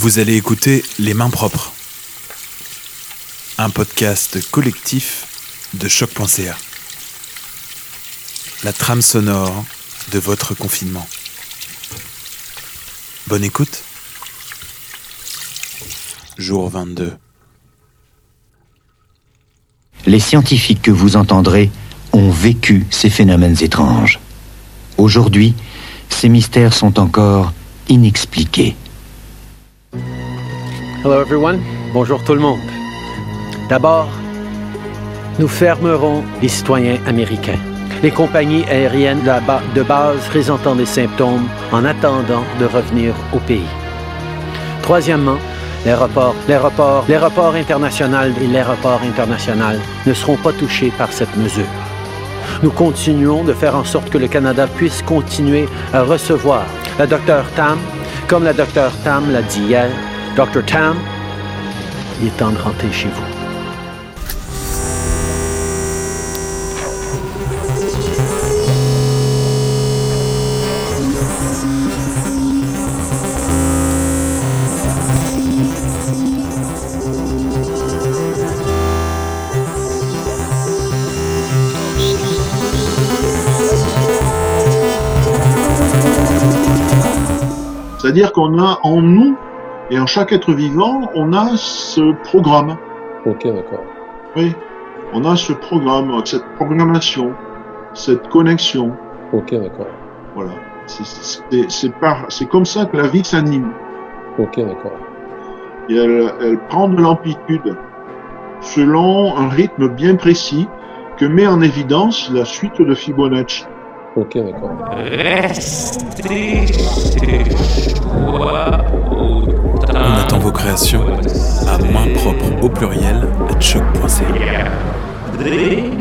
Vous allez écouter Les Mains Propres, un podcast collectif de choc.ca. La trame sonore de votre confinement. Bonne écoute. Jour 22. Les scientifiques que vous entendrez ont vécu ces phénomènes étranges. Aujourd'hui, ces mystères sont encore inexpliqués. Hello everyone, bonjour tout le monde. D'abord, nous fermerons les citoyens américains, les compagnies aériennes de base présentant des symptômes en attendant de revenir au pays. Troisièmement, l'aéroport, l'aéroport, l'aéroport international et l'aéroport international ne seront pas touchés par cette mesure. Nous continuons de faire en sorte que le Canada puisse continuer à recevoir la docteur Tam, comme la docteur Tam l'a dit hier. Dr. Tam, il est temps de rentrer chez vous. C'est-à-dire qu'on a en nous et en chaque être vivant, on a ce programme. Ok, d'accord. Oui, on a ce programme, cette programmation, cette connexion. Ok, d'accord. Voilà. C'est comme ça que la vie s'anime. Ok, d'accord. Et elle, elle prend de l'amplitude selon un rythme bien précis que met en évidence la suite de Fibonacci. Ok, d'accord. On attend vos créations à main propre au pluriel à choc.ca. avec.